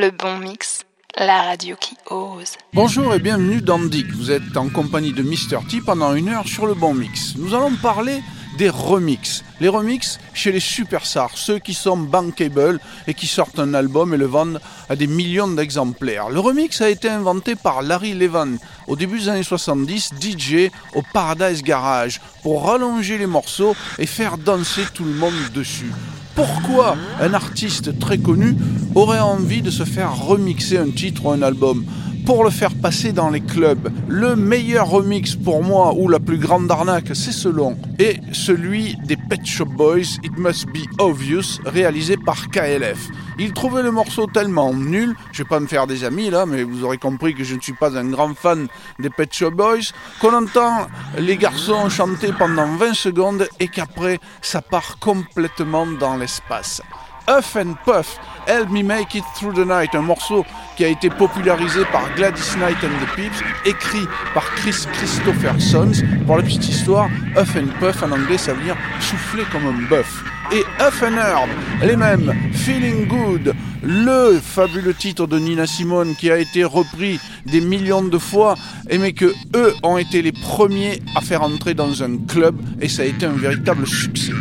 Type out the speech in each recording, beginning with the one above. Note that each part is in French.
Le bon mix, la radio qui ose. Bonjour et bienvenue dans Dick. Vous êtes en compagnie de Mr. T pendant une heure sur le bon mix. Nous allons parler des remixes. Les remixes chez les superstars, ceux qui sont bankable et qui sortent un album et le vendent à des millions d'exemplaires. Le remix a été inventé par Larry Levan au début des années 70, DJ au Paradise Garage, pour rallonger les morceaux et faire danser tout le monde dessus pourquoi un artiste très connu aurait envie de se faire remixer un titre ou un album pour le faire passer dans les clubs. Le meilleur remix pour moi, ou la plus grande arnaque, c'est selon, et celui des Pet Shop Boys, It Must Be Obvious, réalisé par KLF. Il trouvait le morceau tellement nul, je vais pas me faire des amis là, mais vous aurez compris que je ne suis pas un grand fan des Pet Shop Boys, qu'on entend les garçons chanter pendant 20 secondes et qu'après ça part complètement dans l'espace. Huff and Puff, Help Me Make It Through the Night, un morceau qui a été popularisé par Gladys Knight and the Pips, écrit par Chris Christopherson. Pour la petite histoire, Huff and Puff en anglais ça veut dire souffler comme un bœuf. Et Huff and Herb, les mêmes, Feeling Good, le fabuleux titre de Nina Simone qui a été repris des millions de fois, et mais que eux ont été les premiers à faire entrer dans un club et ça a été un véritable succès.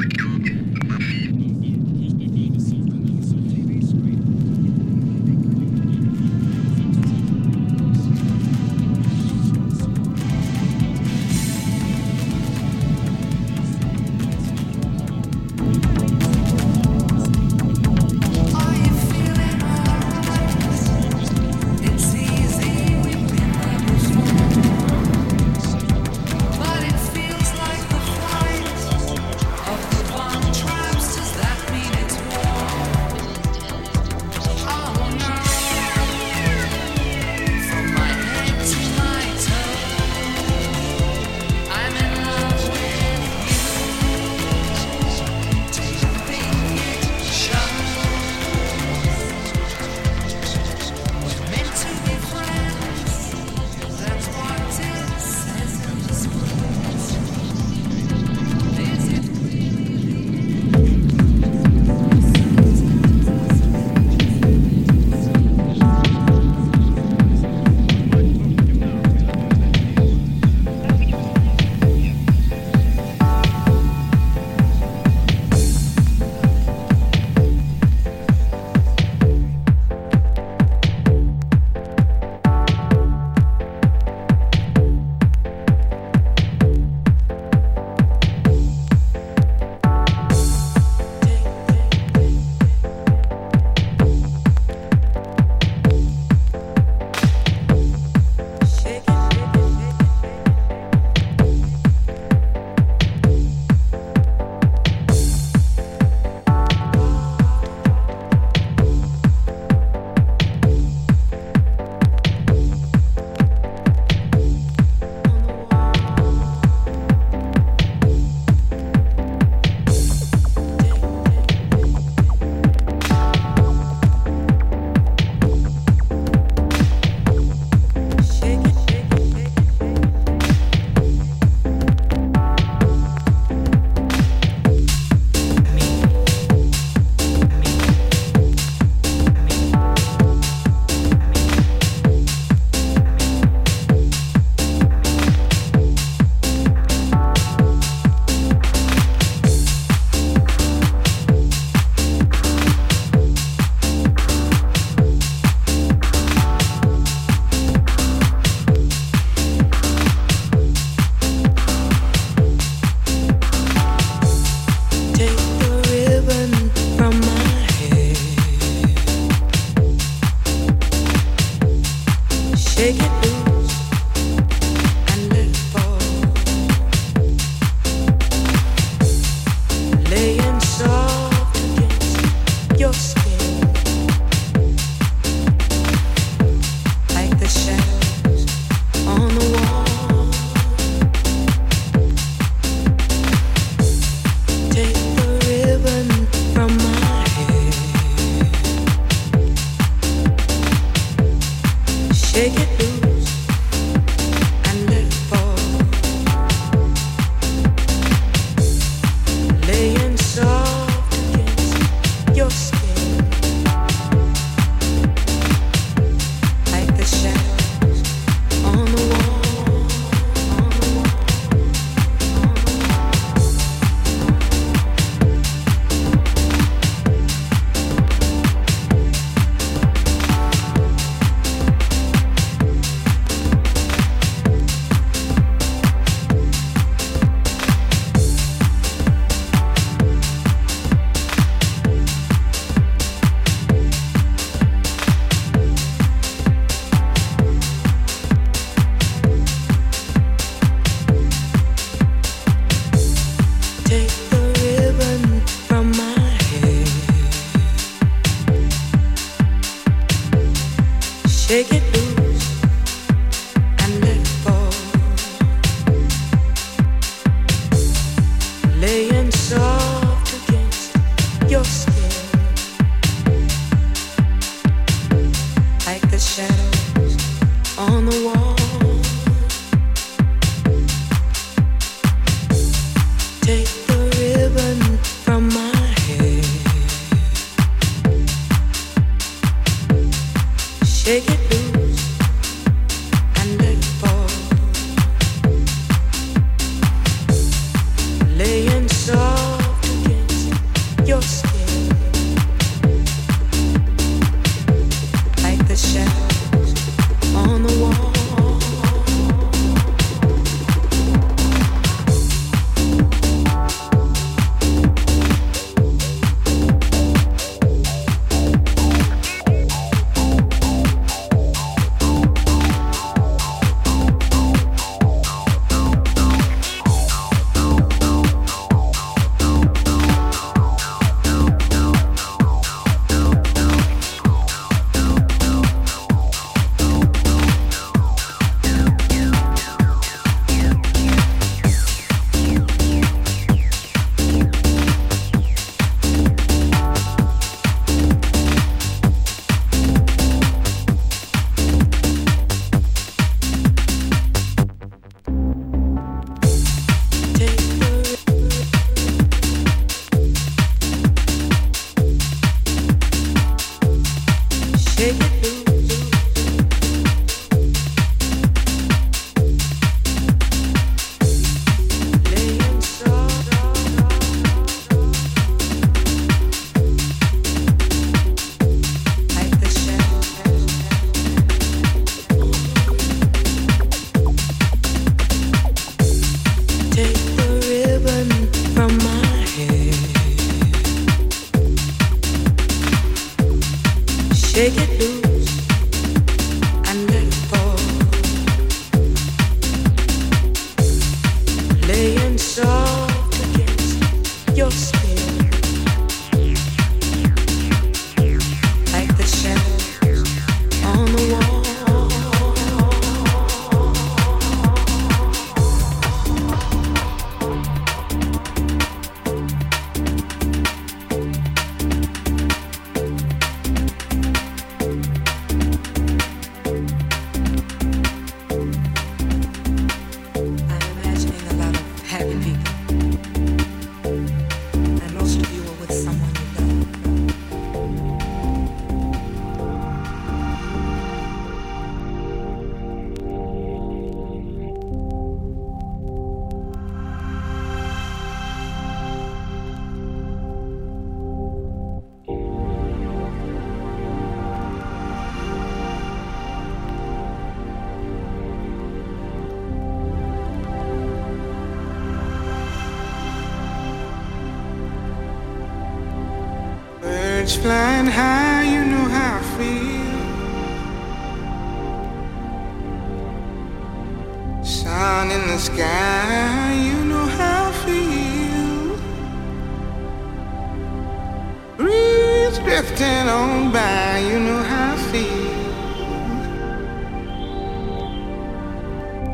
drifting on by, you know how I feel.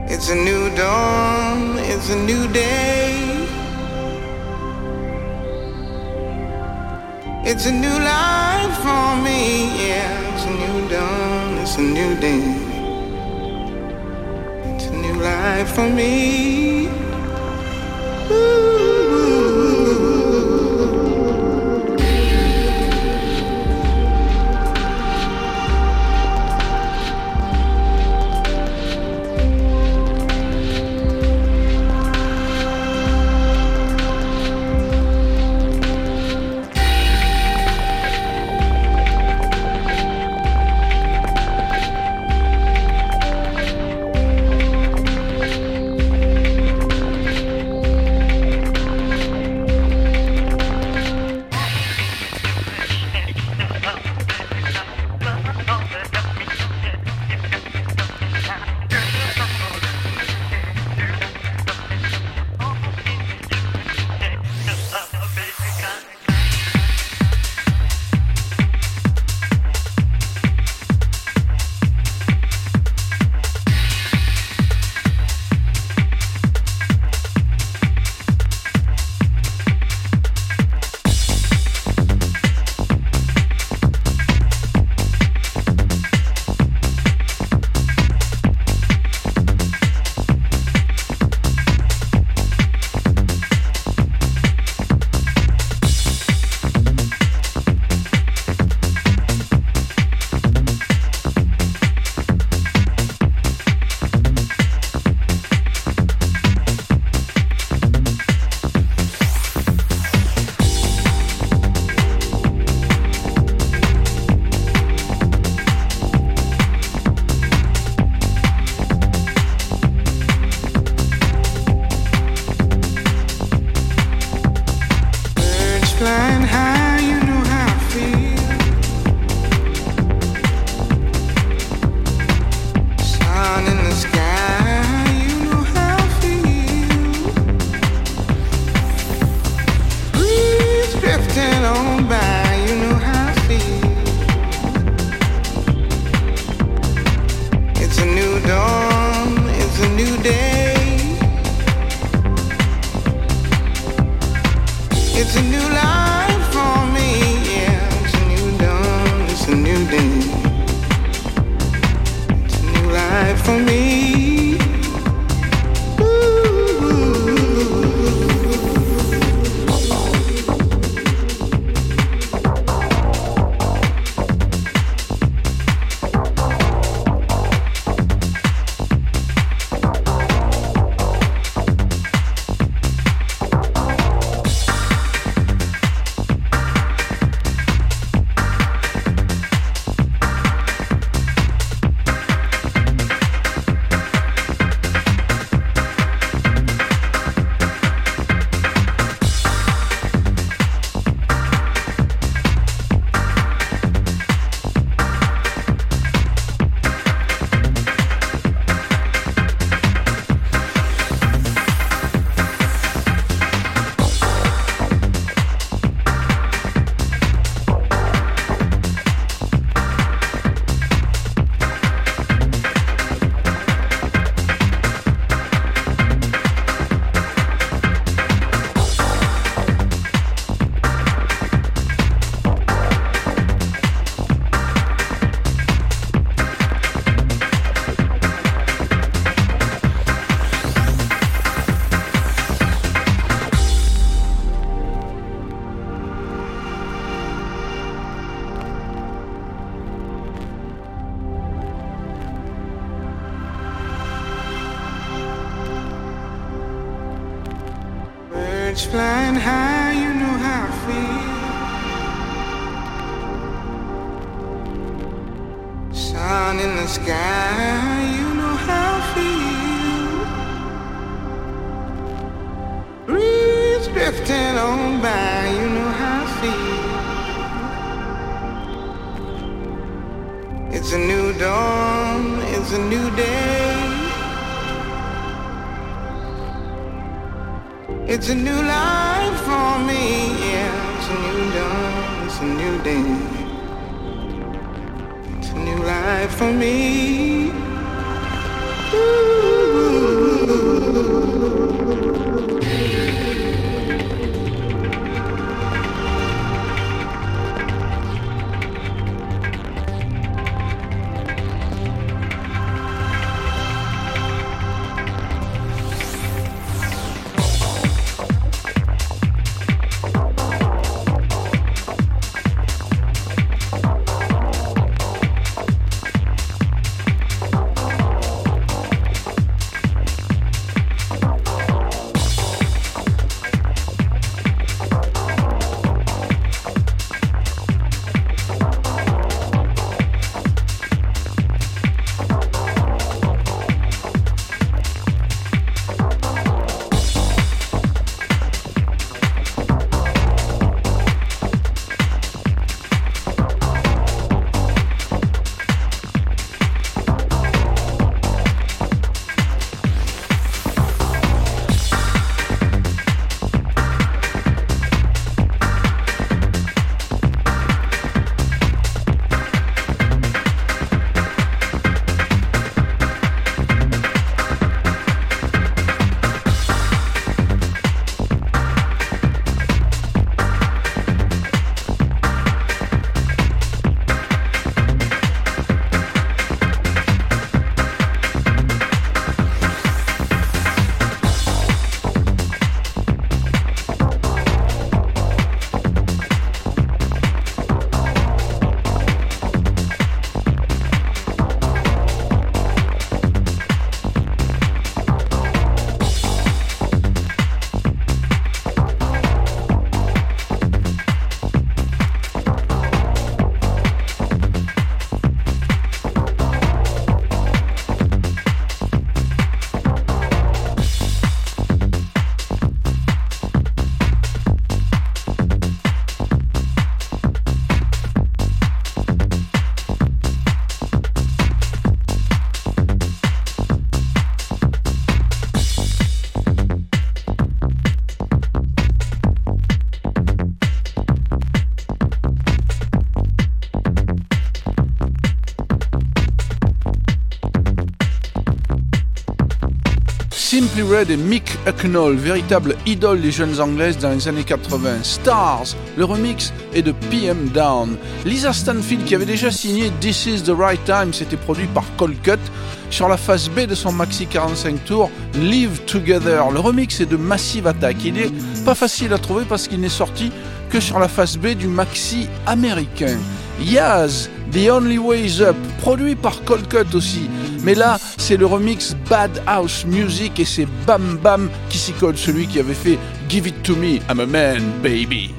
It's a new dawn, it's a new day. It's a new life for me, yeah. It's a new dawn, it's a new day. It's a new life for me. Ooh. Red et Mick Hucknall, véritable idole des jeunes anglaises dans les années 80. Stars, le remix est de PM Down. Lisa Stanfield, qui avait déjà signé This Is the Right Time, s'était produit par Colcut sur la face B de son maxi 45 tours Live Together. Le remix est de Massive Attack. Il n'est pas facile à trouver parce qu'il n'est sorti que sur la face B du maxi américain. Yaz, The Only Way Is Up, produit par Colcut aussi. Mais là, c'est le remix Bad House Music et c'est Bam Bam qui s'y colle, celui qui avait fait Give It To Me, I'm a Man, Baby.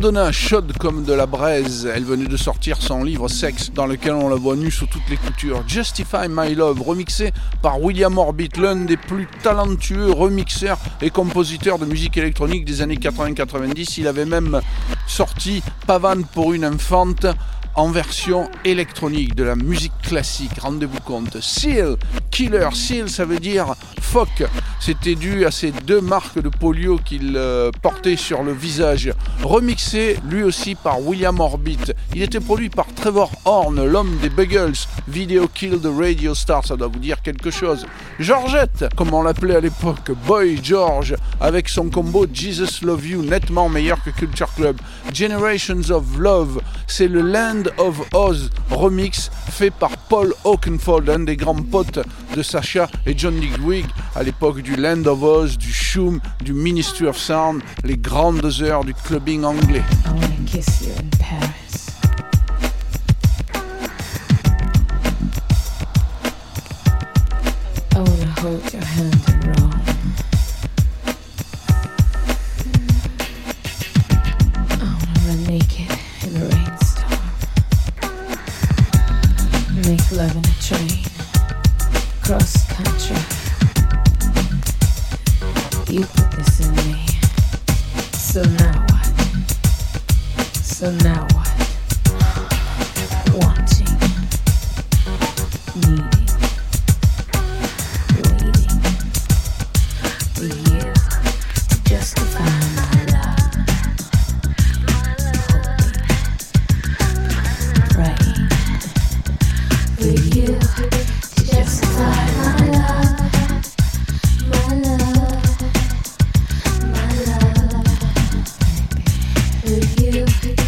Madonna chaude comme de la braise. Elle venait de sortir son livre Sexe, dans lequel on la voit nue sous toutes les coutures. Justify My Love, remixé par William Orbit, l'un des plus talentueux remixeurs et compositeurs de musique électronique des années 80-90. Il avait même sorti Pavane pour une infante en version électronique de la musique classique. Rendez-vous compte. Seal, Killer, Seal, ça veut dire phoque. C'était dû à ces deux marques de polio qu'il euh, portait sur le visage. Remixé lui aussi par William Orbit. Il était produit par Trevor Horn, l'homme des Buggles. Video Kill the Radio Star, ça doit vous dire quelque chose. Georgette, comme on l'appelait à l'époque, Boy George, avec son combo Jesus Love You, nettement meilleur que Culture Club. Generations of Love, c'est le Land of Oz remix fait par Paul Oakenfold, un des grands potes de Sacha et John Digwig à l'époque du Land of Oz, du Shoom, du Ministry of Sound, les grandes heures du clubbing anglais. Cross country. You put this in me. So now what? So now you.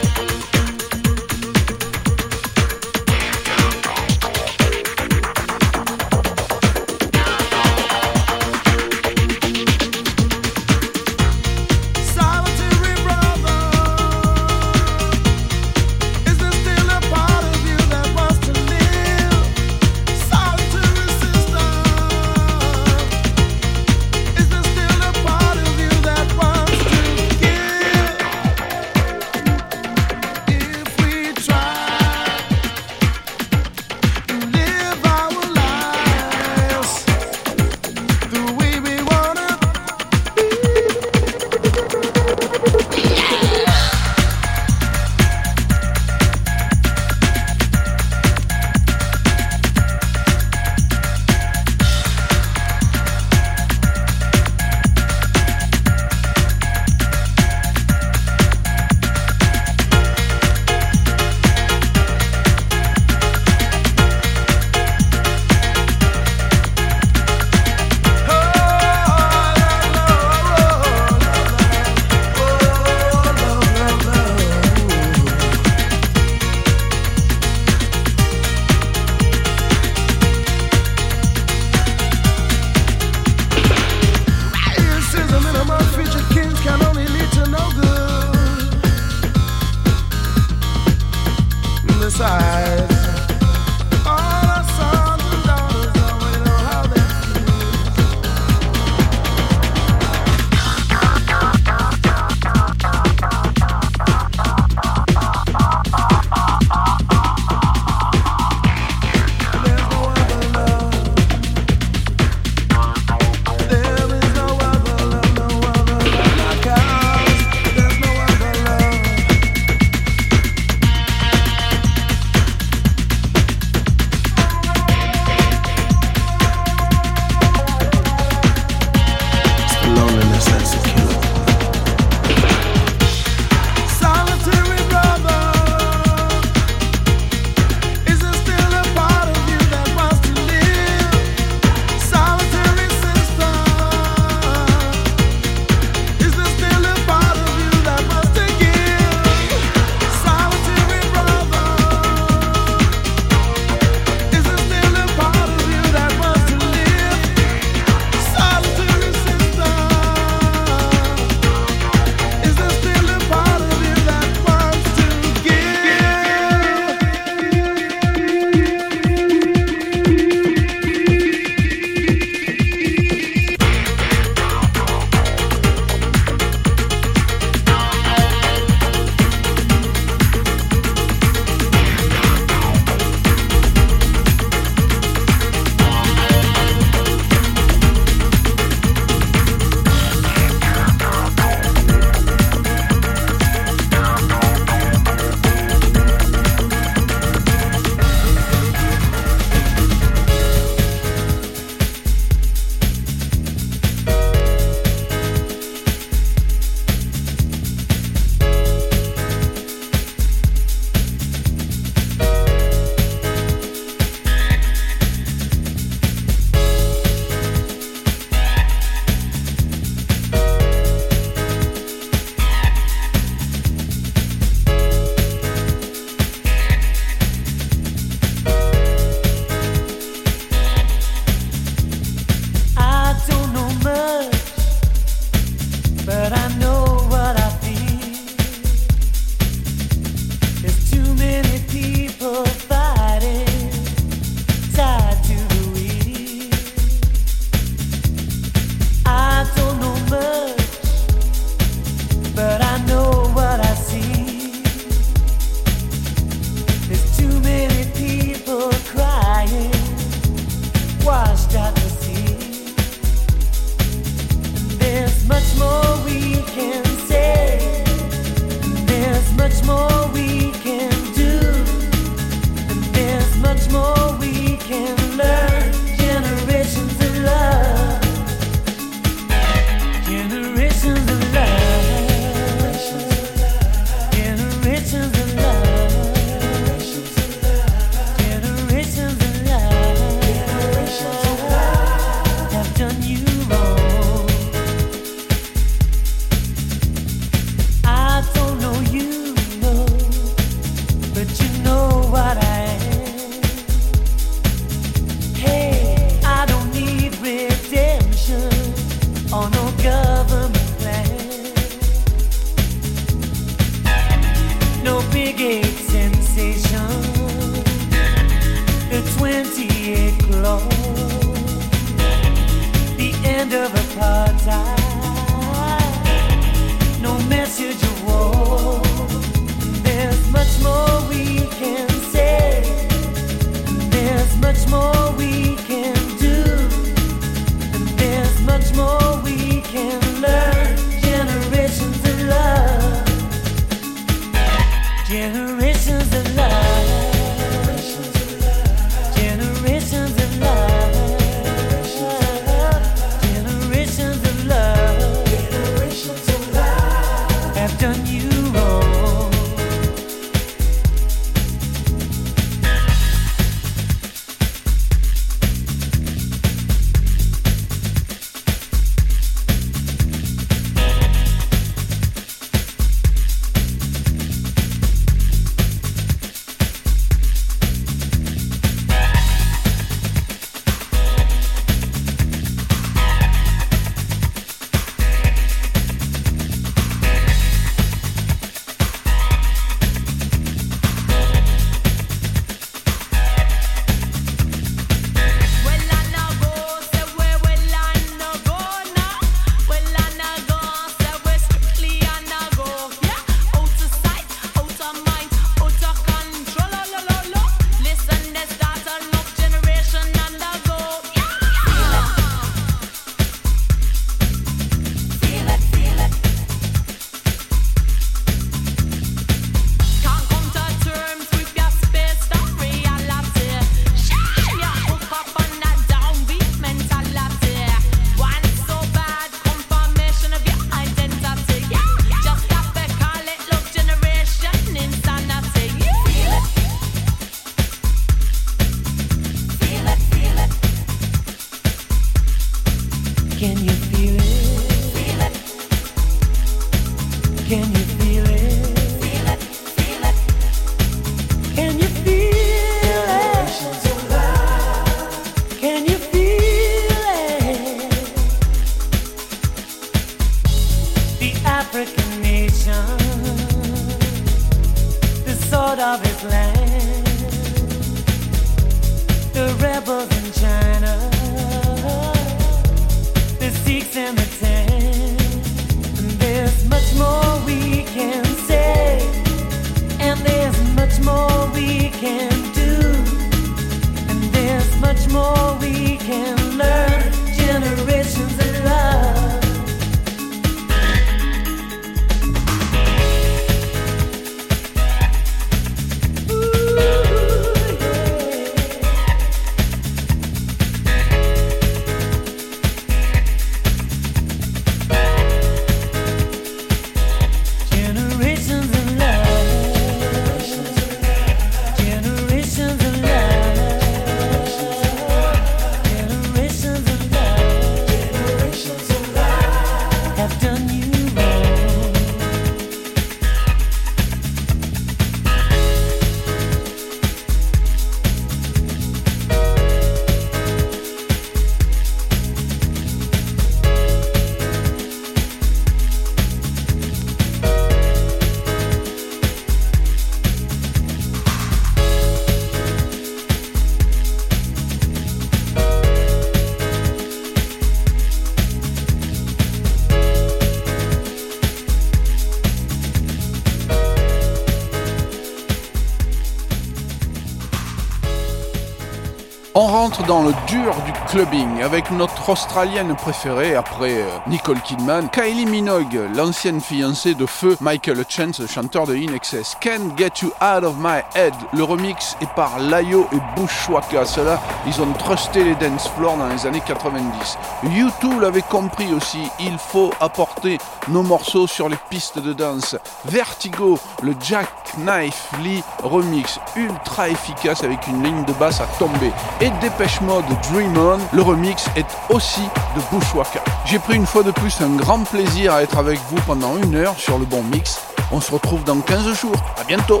Dans le dur du clubbing avec notre Australienne préférée après euh, Nicole Kidman, Kylie Minogue, l'ancienne fiancée de feu Michael Chance, chanteur de In Excess. Can't Get You Out of My Head. Le remix est par Layo et Bushwaka. Cela, ils ont trusté les dance floors dans les années 90. U2 l'avait compris aussi. Il faut apporter nos morceaux sur les pistes de danse. Vertigo, le Jack Knife Lee remix ultra efficace avec une ligne de basse à tomber. Et Dépêche Mode Dream On, le remix est aussi de Bushwaka. J'ai pris une fois de plus un grand plaisir à être avec vous pendant une heure sur le bon mix. On se retrouve dans 15 jours. À bientôt.